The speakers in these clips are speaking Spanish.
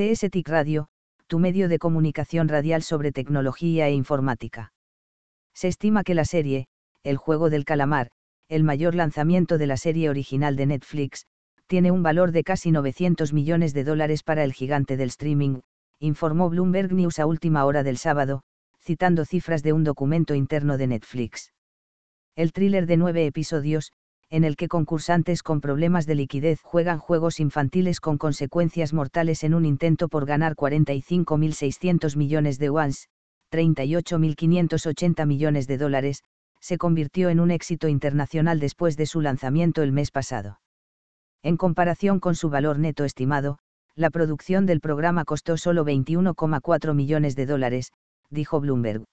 CSTIC Radio, tu medio de comunicación radial sobre tecnología e informática. Se estima que la serie, El juego del calamar, el mayor lanzamiento de la serie original de Netflix, tiene un valor de casi 900 millones de dólares para el gigante del streaming, informó Bloomberg News a última hora del sábado, citando cifras de un documento interno de Netflix. El thriller de nueve episodios, en el que concursantes con problemas de liquidez juegan juegos infantiles con consecuencias mortales en un intento por ganar 45.600 millones de wons, 38.580 millones de dólares, se convirtió en un éxito internacional después de su lanzamiento el mes pasado. En comparación con su valor neto estimado, la producción del programa costó solo 21,4 millones de dólares, dijo Bloomberg.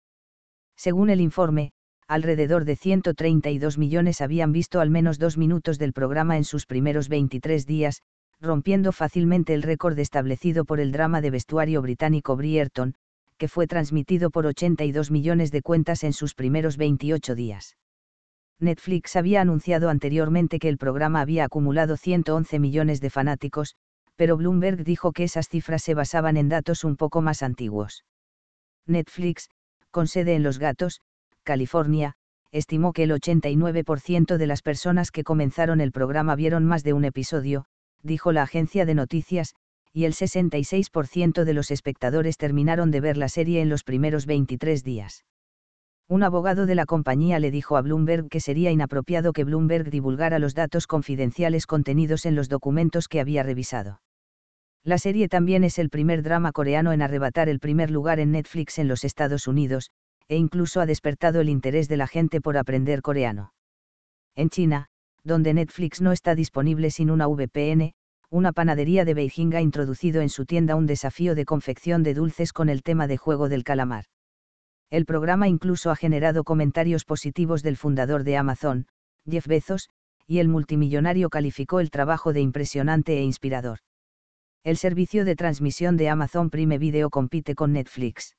Según el informe, alrededor de 132 millones habían visto al menos dos minutos del programa en sus primeros 23 días, rompiendo fácilmente el récord establecido por el drama de vestuario británico Brierton, que fue transmitido por 82 millones de cuentas en sus primeros 28 días. Netflix había anunciado anteriormente que el programa había acumulado 111 millones de fanáticos, pero Bloomberg dijo que esas cifras se basaban en datos un poco más antiguos. Netflix, con sede en Los Gatos, California, estimó que el 89% de las personas que comenzaron el programa vieron más de un episodio, dijo la agencia de noticias, y el 66% de los espectadores terminaron de ver la serie en los primeros 23 días. Un abogado de la compañía le dijo a Bloomberg que sería inapropiado que Bloomberg divulgara los datos confidenciales contenidos en los documentos que había revisado. La serie también es el primer drama coreano en arrebatar el primer lugar en Netflix en los Estados Unidos, e incluso ha despertado el interés de la gente por aprender coreano. En China, donde Netflix no está disponible sin una VPN, una panadería de Beijing ha introducido en su tienda un desafío de confección de dulces con el tema de juego del calamar. El programa incluso ha generado comentarios positivos del fundador de Amazon, Jeff Bezos, y el multimillonario calificó el trabajo de impresionante e inspirador. El servicio de transmisión de Amazon Prime Video compite con Netflix.